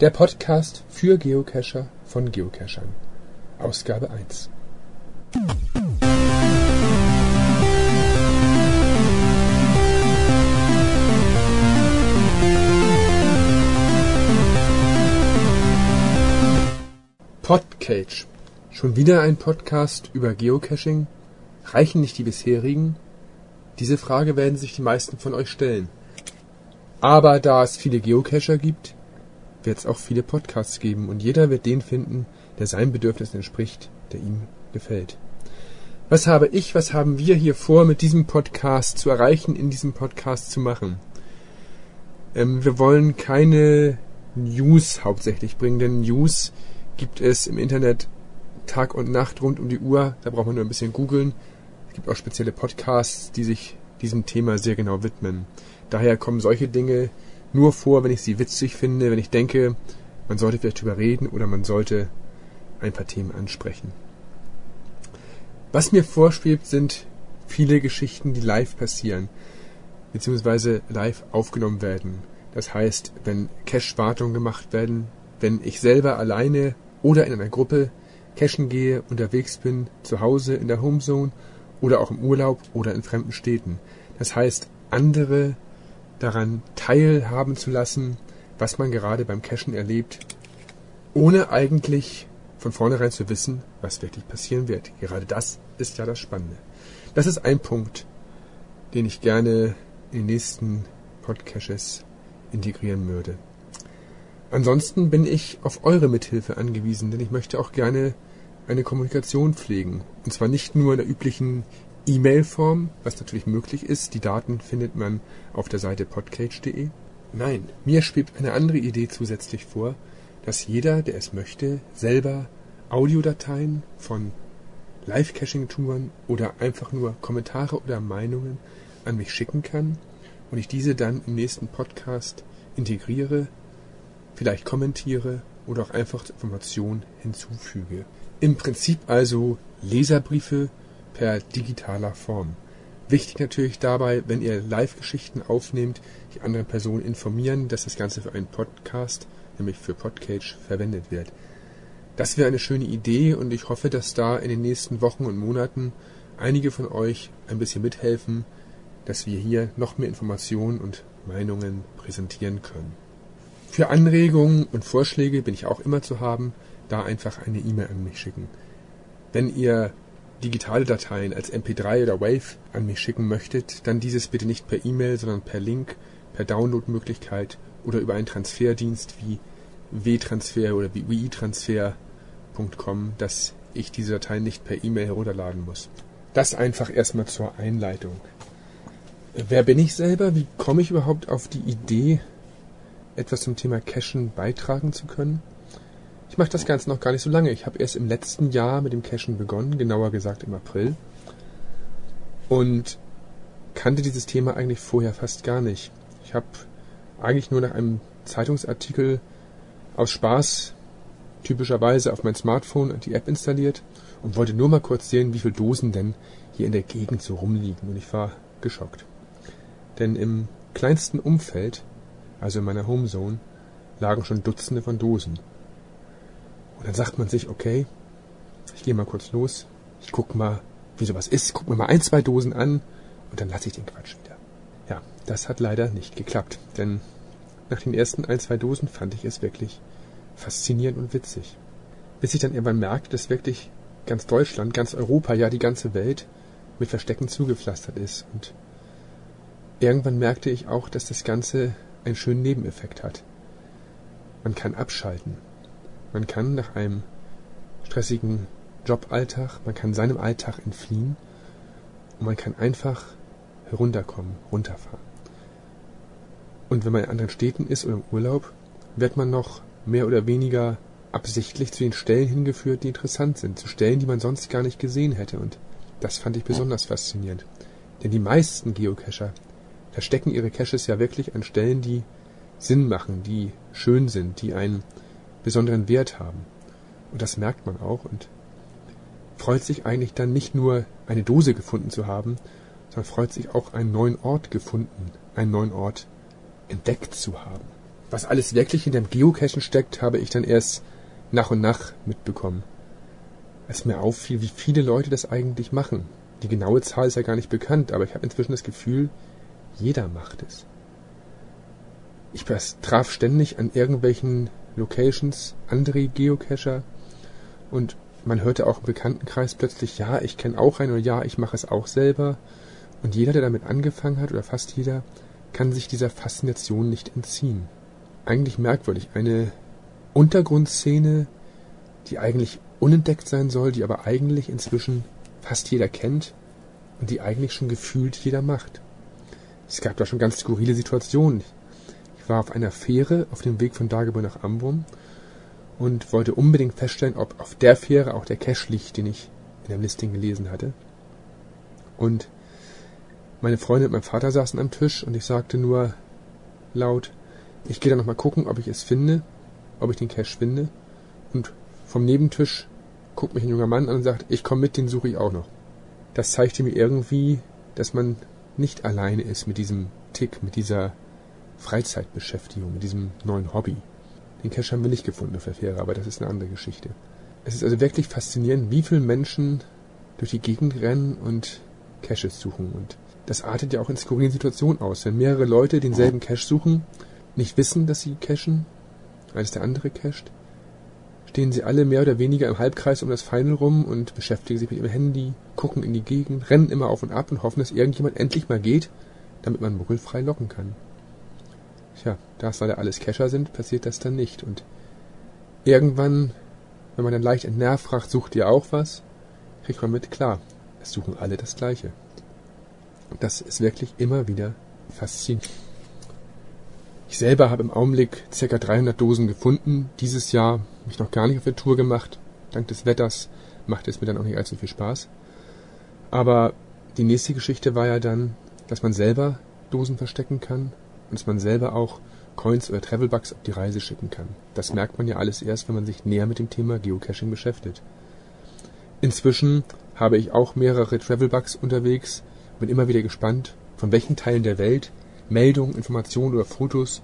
Der Podcast für Geocacher von Geocachern. Ausgabe 1. Podcage. Schon wieder ein Podcast über Geocaching? Reichen nicht die bisherigen? Diese Frage werden sich die meisten von euch stellen. Aber da es viele Geocacher gibt, wird es auch viele Podcasts geben und jeder wird den finden, der seinem Bedürfnis entspricht, der ihm gefällt. Was habe ich, was haben wir hier vor, mit diesem Podcast zu erreichen, in diesem Podcast zu machen? Ähm, wir wollen keine News hauptsächlich bringen, denn News gibt es im Internet Tag und Nacht rund um die Uhr. Da braucht man nur ein bisschen googeln. Es gibt auch spezielle Podcasts, die sich diesem Thema sehr genau widmen. Daher kommen solche Dinge nur vor, wenn ich sie witzig finde, wenn ich denke, man sollte vielleicht drüber reden oder man sollte ein paar Themen ansprechen. Was mir vorschwebt, sind viele Geschichten, die live passieren, beziehungsweise live aufgenommen werden. Das heißt, wenn Cache-Wartungen gemacht werden, wenn ich selber alleine oder in einer Gruppe cachen gehe, unterwegs bin, zu Hause in der Homezone oder auch im Urlaub oder in fremden Städten. Das heißt, andere daran teilhaben zu lassen, was man gerade beim Cashen erlebt, ohne eigentlich von vornherein zu wissen, was wirklich passieren wird. Gerade das ist ja das Spannende. Das ist ein Punkt, den ich gerne in den nächsten Podcasts integrieren würde. Ansonsten bin ich auf eure Mithilfe angewiesen, denn ich möchte auch gerne eine Kommunikation pflegen. Und zwar nicht nur in der üblichen E-Mail-Form, was natürlich möglich ist. Die Daten findet man auf der Seite podcage.de. Nein, mir schwebt eine andere Idee zusätzlich vor, dass jeder, der es möchte, selber Audiodateien von Live-Caching-Touren oder einfach nur Kommentare oder Meinungen an mich schicken kann und ich diese dann im nächsten Podcast integriere, vielleicht kommentiere oder auch einfach Informationen hinzufüge. Im Prinzip also Leserbriefe per digitaler Form. Wichtig natürlich dabei, wenn ihr Live-Geschichten aufnehmt, die anderen Personen informieren, dass das Ganze für einen Podcast, nämlich für Podcage, verwendet wird. Das wäre eine schöne Idee und ich hoffe, dass da in den nächsten Wochen und Monaten einige von euch ein bisschen mithelfen, dass wir hier noch mehr Informationen und Meinungen präsentieren können. Für Anregungen und Vorschläge bin ich auch immer zu haben, da einfach eine E-Mail an mich schicken. Wenn ihr digitale Dateien als MP3 oder WAV an mich schicken möchtet, dann dieses bitte nicht per E-Mail, sondern per Link, per Downloadmöglichkeit oder über einen Transferdienst wie WTransfer oder wie WiiTransfer.com, dass ich diese Dateien nicht per E-Mail herunterladen muss. Das einfach erstmal zur Einleitung. Wer bin ich selber? Wie komme ich überhaupt auf die Idee, etwas zum Thema Cachen beitragen zu können? Ich mache das Ganze noch gar nicht so lange. Ich habe erst im letzten Jahr mit dem Cashen begonnen, genauer gesagt im April. Und kannte dieses Thema eigentlich vorher fast gar nicht. Ich habe eigentlich nur nach einem Zeitungsartikel aus Spaß typischerweise auf mein Smartphone die App installiert und wollte nur mal kurz sehen, wie viele Dosen denn hier in der Gegend so rumliegen. Und ich war geschockt. Denn im kleinsten Umfeld, also in meiner Homezone, lagen schon Dutzende von Dosen. Und dann sagt man sich, okay, ich gehe mal kurz los, ich guck mal, wie sowas ist, ich guck mir mal ein, zwei Dosen an und dann lasse ich den Quatsch wieder. Ja, das hat leider nicht geklappt, denn nach den ersten ein, zwei Dosen fand ich es wirklich faszinierend und witzig. Bis ich dann irgendwann merkte, dass wirklich ganz Deutschland, ganz Europa, ja die ganze Welt mit Verstecken zugepflastert ist. Und irgendwann merkte ich auch, dass das Ganze einen schönen Nebeneffekt hat. Man kann abschalten. Man kann nach einem stressigen Joballtag, man kann seinem Alltag entfliehen und man kann einfach herunterkommen, runterfahren. Und wenn man in anderen Städten ist oder im Urlaub, wird man noch mehr oder weniger absichtlich zu den Stellen hingeführt, die interessant sind, zu Stellen, die man sonst gar nicht gesehen hätte. Und das fand ich besonders faszinierend. Denn die meisten Geocacher verstecken ihre Caches ja wirklich an Stellen, die Sinn machen, die schön sind, die einen besonderen Wert haben. Und das merkt man auch und freut sich eigentlich dann nicht nur eine Dose gefunden zu haben, sondern freut sich auch einen neuen Ort gefunden, einen neuen Ort entdeckt zu haben. Was alles wirklich hinter dem Geocachen steckt, habe ich dann erst nach und nach mitbekommen. Als mir auffiel, wie viele Leute das eigentlich machen. Die genaue Zahl ist ja gar nicht bekannt, aber ich habe inzwischen das Gefühl, jeder macht es. Ich traf ständig an irgendwelchen Locations andere Geocacher und man hörte auch im Bekanntenkreis plötzlich, ja, ich kenne auch einen oder ja, ich mache es auch selber. Und jeder, der damit angefangen hat, oder fast jeder, kann sich dieser Faszination nicht entziehen. Eigentlich merkwürdig. Eine Untergrundszene, die eigentlich unentdeckt sein soll, die aber eigentlich inzwischen fast jeder kennt und die eigentlich schon gefühlt jeder macht. Es gab da schon ganz skurrile Situationen. War auf einer Fähre auf dem Weg von Dagebüll nach Ambrum und wollte unbedingt feststellen, ob auf der Fähre auch der Cache liegt, den ich in dem Listing gelesen hatte. Und meine Freundin und mein Vater saßen am Tisch und ich sagte nur laut, ich gehe da nochmal gucken, ob ich es finde, ob ich den Cache finde. Und vom Nebentisch guckt mich ein junger Mann an und sagt, ich komme mit, den suche ich auch noch. Das zeigte mir irgendwie, dass man nicht alleine ist mit diesem Tick, mit dieser Freizeitbeschäftigung, mit diesem neuen Hobby. Den Cache haben wir nicht gefunden auf der Fähre, aber das ist eine andere Geschichte. Es ist also wirklich faszinierend, wie viele Menschen durch die Gegend rennen und Caches suchen. Und das artet ja auch in skurrilen Situationen aus. Wenn mehrere Leute denselben Cache suchen, nicht wissen, dass sie cachen, als der andere cached, stehen sie alle mehr oder weniger im Halbkreis um das Final rum und beschäftigen sich mit ihrem Handy, gucken in die Gegend, rennen immer auf und ab und hoffen, dass irgendjemand endlich mal geht, damit man muggelfrei locken kann. Tja, das, weil da alles Cacher sind, passiert das dann nicht. Und irgendwann, wenn man dann leicht entnervt fragt, sucht ihr auch was, kriegt man mit, klar, es suchen alle das Gleiche. Das ist wirklich immer wieder faszinierend. Ich selber habe im Augenblick ca. 300 Dosen gefunden. Dieses Jahr mich noch gar nicht auf der Tour gemacht. Dank des Wetters macht es mir dann auch nicht allzu viel Spaß. Aber die nächste Geschichte war ja dann, dass man selber Dosen verstecken kann und dass man selber auch Coins oder Travelbugs auf die Reise schicken kann. Das merkt man ja alles erst, wenn man sich näher mit dem Thema Geocaching beschäftigt. Inzwischen habe ich auch mehrere Travelbugs unterwegs, bin immer wieder gespannt, von welchen Teilen der Welt Meldungen, Informationen oder Fotos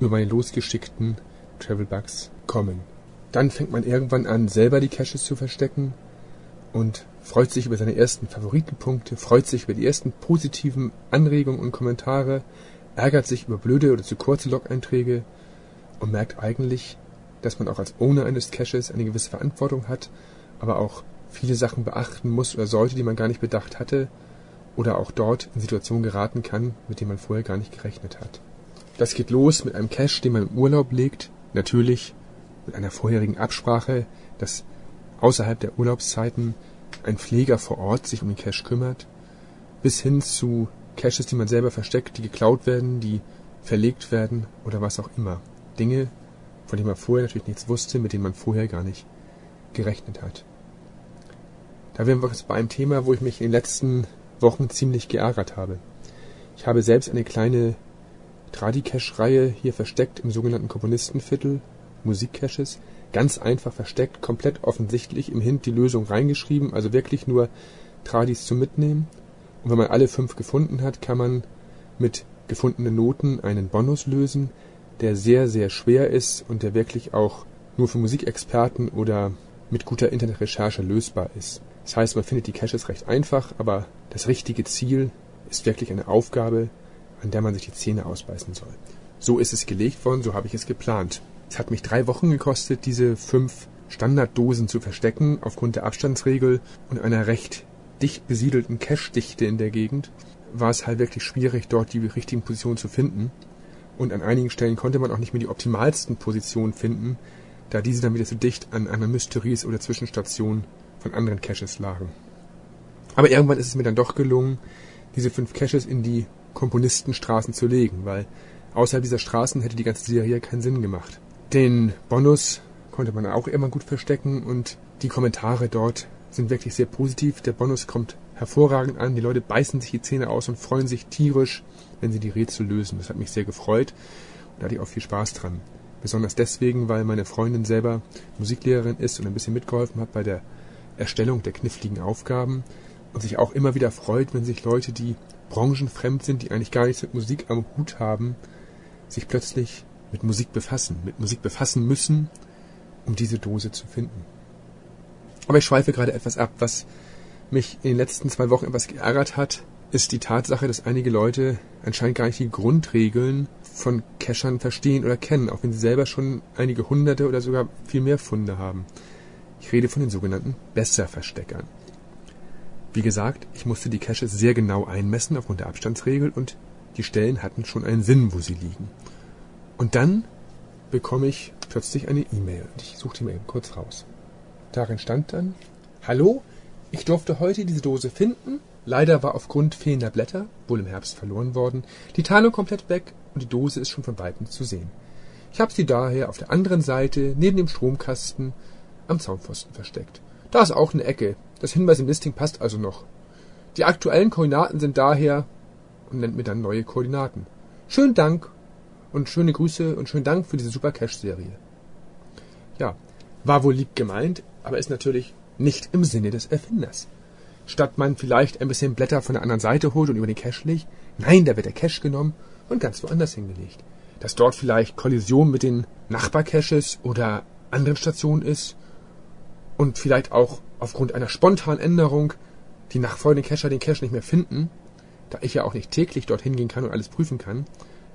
über meine losgeschickten Travelbugs kommen. Dann fängt man irgendwann an, selber die Caches zu verstecken und freut sich über seine ersten Favoritenpunkte, freut sich über die ersten positiven Anregungen und Kommentare, ärgert sich über blöde oder zu kurze Log-Einträge und merkt eigentlich, dass man auch als Owner eines Caches eine gewisse Verantwortung hat, aber auch viele Sachen beachten muss oder sollte, die man gar nicht bedacht hatte oder auch dort in Situationen geraten kann, mit denen man vorher gar nicht gerechnet hat. Das geht los mit einem Cache, den man im Urlaub legt, natürlich mit einer vorherigen Absprache, dass außerhalb der Urlaubszeiten ein Pfleger vor Ort sich um den Cache kümmert, bis hin zu Caches, die man selber versteckt, die geklaut werden, die verlegt werden oder was auch immer. Dinge, von denen man vorher natürlich nichts wusste, mit denen man vorher gar nicht gerechnet hat. Da wären wir jetzt bei einem Thema, wo ich mich in den letzten Wochen ziemlich geärgert habe. Ich habe selbst eine kleine Tradicache-Reihe hier versteckt im sogenannten Komponistenviertel Musikcaches, ganz einfach versteckt, komplett offensichtlich im Hint die Lösung reingeschrieben, also wirklich nur Tradis zum Mitnehmen. Und wenn man alle fünf gefunden hat, kann man mit gefundenen Noten einen Bonus lösen, der sehr, sehr schwer ist und der wirklich auch nur für Musikexperten oder mit guter Internetrecherche lösbar ist. Das heißt, man findet die Caches recht einfach, aber das richtige Ziel ist wirklich eine Aufgabe, an der man sich die Zähne ausbeißen soll. So ist es gelegt worden, so habe ich es geplant. Es hat mich drei Wochen gekostet, diese fünf Standarddosen zu verstecken, aufgrund der Abstandsregel und einer recht dicht besiedelten Cache-Dichte in der Gegend, war es halt wirklich schwierig, dort die richtigen Positionen zu finden. Und an einigen Stellen konnte man auch nicht mehr die optimalsten Positionen finden, da diese dann wieder zu dicht an einer Mysteries oder Zwischenstation von anderen Caches lagen. Aber irgendwann ist es mir dann doch gelungen, diese fünf Caches in die Komponistenstraßen zu legen, weil außerhalb dieser Straßen hätte die ganze Serie keinen Sinn gemacht. Den Bonus konnte man auch immer gut verstecken und die Kommentare dort sind wirklich sehr positiv. Der Bonus kommt hervorragend an. Die Leute beißen sich die Zähne aus und freuen sich tierisch, wenn sie die Rätsel lösen. Das hat mich sehr gefreut und da hatte ich auch viel Spaß dran. Besonders deswegen, weil meine Freundin selber Musiklehrerin ist und ein bisschen mitgeholfen hat bei der Erstellung der kniffligen Aufgaben und sich auch immer wieder freut, wenn sich Leute, die branchenfremd sind, die eigentlich gar nichts mit Musik am Hut haben, sich plötzlich mit Musik befassen, mit Musik befassen müssen, um diese Dose zu finden. Aber ich schweife gerade etwas ab. Was mich in den letzten zwei Wochen etwas geärgert hat, ist die Tatsache, dass einige Leute anscheinend gar nicht die Grundregeln von Cachern verstehen oder kennen, auch wenn sie selber schon einige hunderte oder sogar viel mehr Funde haben. Ich rede von den sogenannten Besserversteckern. Wie gesagt, ich musste die Caches sehr genau einmessen aufgrund der Abstandsregel und die Stellen hatten schon einen Sinn, wo sie liegen. Und dann bekomme ich plötzlich eine E-Mail und ich suche die eben kurz raus. Darin stand dann, Hallo, ich durfte heute diese Dose finden. Leider war aufgrund fehlender Blätter, wohl im Herbst verloren worden, die Tarnung komplett weg und die Dose ist schon von weitem zu sehen. Ich habe sie daher auf der anderen Seite neben dem Stromkasten am Zaunpfosten versteckt. Da ist auch eine Ecke. Das Hinweis im Listing passt also noch. Die aktuellen Koordinaten sind daher und nennt mir dann neue Koordinaten. Schönen Dank und schöne Grüße und schönen Dank für diese super Cash-Serie. Ja, war wohl lieb gemeint, aber ist natürlich nicht im Sinne des Erfinders. Statt man vielleicht ein bisschen Blätter von der anderen Seite holt und über den Cache legt, nein, da wird der Cache genommen und ganz woanders hingelegt. Dass dort vielleicht Kollision mit den Nachbarcaches oder anderen Stationen ist und vielleicht auch aufgrund einer spontanen Änderung die nachfolgenden Cacher den Cache nicht mehr finden, da ich ja auch nicht täglich dorthin gehen kann und alles prüfen kann,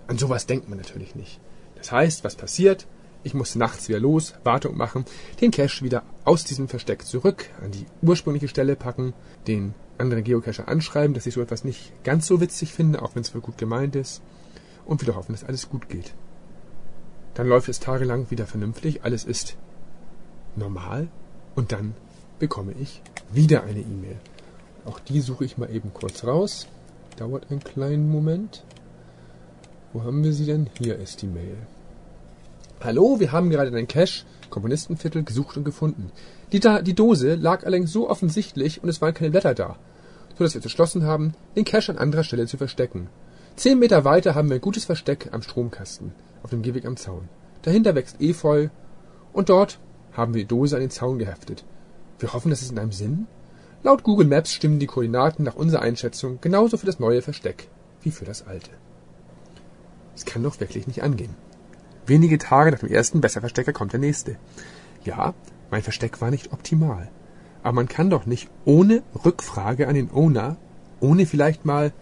an sowas denkt man natürlich nicht. Das heißt, was passiert? Ich musste nachts wieder los, Wartung machen, den Cache wieder aus diesem Versteck zurück an die ursprüngliche Stelle packen, den anderen Geocacher anschreiben, dass ich so etwas nicht ganz so witzig finde, auch wenn es wohl gut gemeint ist, und wieder hoffen, dass alles gut geht. Dann läuft es tagelang wieder vernünftig, alles ist normal und dann bekomme ich wieder eine E-Mail. Auch die suche ich mal eben kurz raus. Dauert einen kleinen Moment. Wo haben wir sie denn? Hier ist die Mail. Hallo, wir haben gerade deinen Cache, Komponistenviertel, gesucht und gefunden. Die, da die Dose lag allerdings so offensichtlich und es waren keine Blätter da, so dass wir beschlossen haben, den Cache an anderer Stelle zu verstecken. Zehn Meter weiter haben wir ein gutes Versteck am Stromkasten, auf dem Gehweg am Zaun. Dahinter wächst Efeu und dort haben wir die Dose an den Zaun geheftet. Wir hoffen, das ist in einem Sinn. Laut Google Maps stimmen die Koordinaten nach unserer Einschätzung genauso für das neue Versteck wie für das alte. Es kann doch wirklich nicht angehen. Wenige Tage nach dem ersten Besserverstecker kommt der nächste. Ja, mein Versteck war nicht optimal. Aber man kann doch nicht ohne Rückfrage an den Owner, ohne vielleicht mal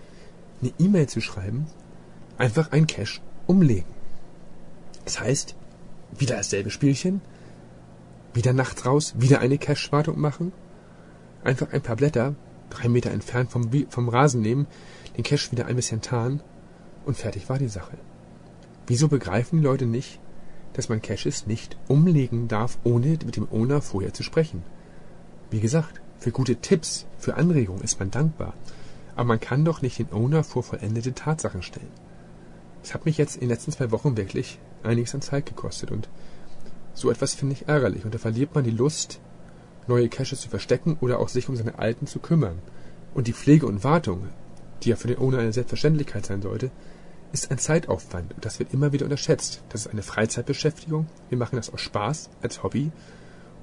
eine E-Mail zu schreiben, einfach ein Cache umlegen. Das heißt, wieder dasselbe Spielchen, wieder nachts raus, wieder eine Cache-Wartung machen, einfach ein paar Blätter drei Meter entfernt vom, vom Rasen nehmen, den Cache wieder ein bisschen tarnen und fertig war die Sache. Wieso begreifen die Leute nicht, dass man Caches nicht umlegen darf, ohne mit dem Owner vorher zu sprechen? Wie gesagt, für gute Tipps, für Anregungen ist man dankbar. Aber man kann doch nicht den Owner vor vollendete Tatsachen stellen. Das hat mich jetzt in den letzten zwei Wochen wirklich einiges an Zeit gekostet und so etwas finde ich ärgerlich und da verliert man die Lust, neue Caches zu verstecken oder auch sich um seine alten zu kümmern. Und die Pflege und Wartung, die ja für den Owner eine Selbstverständlichkeit sein sollte, ist ein Zeitaufwand und das wird immer wieder unterschätzt. Das ist eine Freizeitbeschäftigung. Wir machen das aus Spaß, als Hobby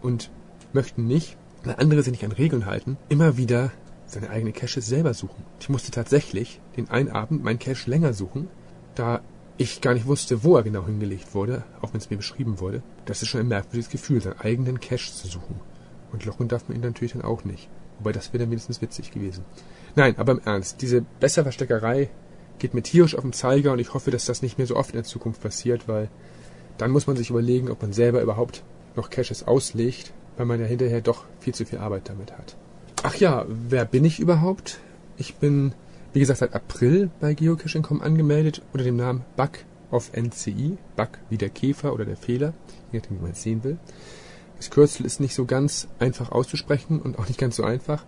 und möchten nicht, weil andere sich nicht an Regeln halten, immer wieder seine eigene Cache selber suchen. Ich musste tatsächlich den einen Abend meinen Cache länger suchen, da ich gar nicht wusste, wo er genau hingelegt wurde, auch wenn es mir beschrieben wurde. Das ist schon ein merkwürdiges Gefühl, seinen eigenen Cache zu suchen. Und locken darf man ihn natürlich dann auch nicht. Wobei das wäre dann wenigstens witzig gewesen. Nein, aber im Ernst, diese Besserversteckerei geht mir tierisch auf den Zeiger und ich hoffe, dass das nicht mehr so oft in der Zukunft passiert, weil dann muss man sich überlegen, ob man selber überhaupt noch Caches auslegt, weil man ja hinterher doch viel zu viel Arbeit damit hat. Ach ja, wer bin ich überhaupt? Ich bin, wie gesagt, seit April bei Geocaching.com angemeldet unter dem Namen Bug of NCI. Bug wie der Käfer oder der Fehler, je nachdem, wie man es sehen will. Das Kürzel ist nicht so ganz einfach auszusprechen und auch nicht ganz so einfach,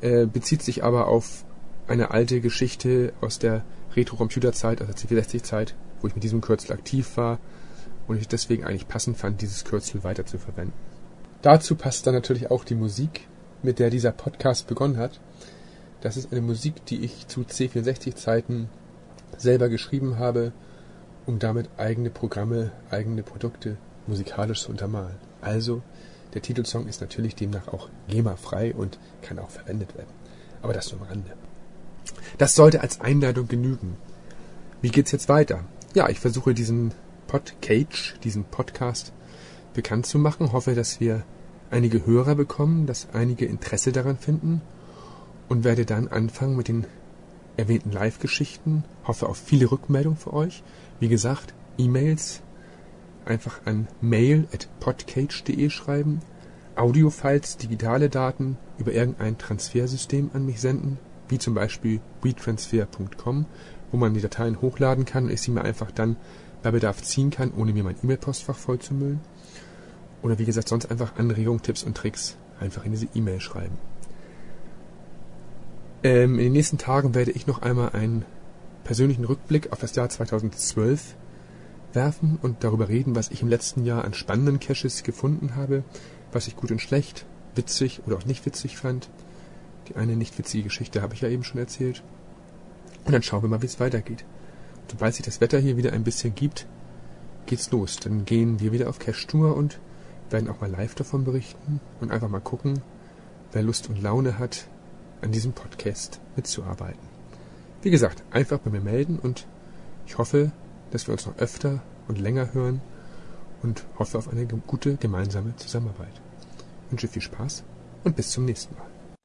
äh, bezieht sich aber auf eine alte Geschichte aus der Retro-Computer-Zeit, aus der C64-Zeit, wo ich mit diesem Kürzel aktiv war und ich deswegen eigentlich passend fand, dieses Kürzel weiter zu verwenden. Dazu passt dann natürlich auch die Musik, mit der dieser Podcast begonnen hat. Das ist eine Musik, die ich zu C64-Zeiten selber geschrieben habe, um damit eigene Programme, eigene Produkte musikalisch zu untermalen. Also, der Titelsong ist natürlich demnach auch GEMA-frei und kann auch verwendet werden. Aber das nur am Rande. Das sollte als Einleitung genügen. Wie geht's jetzt weiter? Ja, ich versuche diesen Podcage, diesen Podcast, bekannt zu machen. Hoffe, dass wir einige Hörer bekommen, dass einige Interesse daran finden und werde dann anfangen mit den erwähnten Live-Geschichten. Hoffe auf viele Rückmeldungen für euch. Wie gesagt, E-Mails einfach an mail.podcage.de schreiben, Audiofiles, digitale Daten über irgendein Transfersystem an mich senden, wie zum Beispiel WeTransfer.com, wo man die Dateien hochladen kann und ich sie mir einfach dann bei Bedarf ziehen kann, ohne mir mein E-Mail-Postfach vollzumüllen. Oder wie gesagt, sonst einfach Anregungen, Tipps und Tricks einfach in diese E-Mail schreiben. Ähm, in den nächsten Tagen werde ich noch einmal einen persönlichen Rückblick auf das Jahr 2012 werfen und darüber reden, was ich im letzten Jahr an spannenden Caches gefunden habe, was ich gut und schlecht, witzig oder auch nicht witzig fand. Die eine nicht witzige Geschichte habe ich ja eben schon erzählt. Und dann schauen wir mal, wie es weitergeht. Sobald sich das Wetter hier wieder ein bisschen gibt, geht's los. Dann gehen wir wieder auf Cache-Tour und werden auch mal live davon berichten und einfach mal gucken, wer Lust und Laune hat, an diesem Podcast mitzuarbeiten. Wie gesagt, einfach bei mir melden und ich hoffe, dass wir uns noch öfter und länger hören und hoffe auf eine gute gemeinsame Zusammenarbeit. Ich wünsche viel Spaß und bis zum nächsten Mal.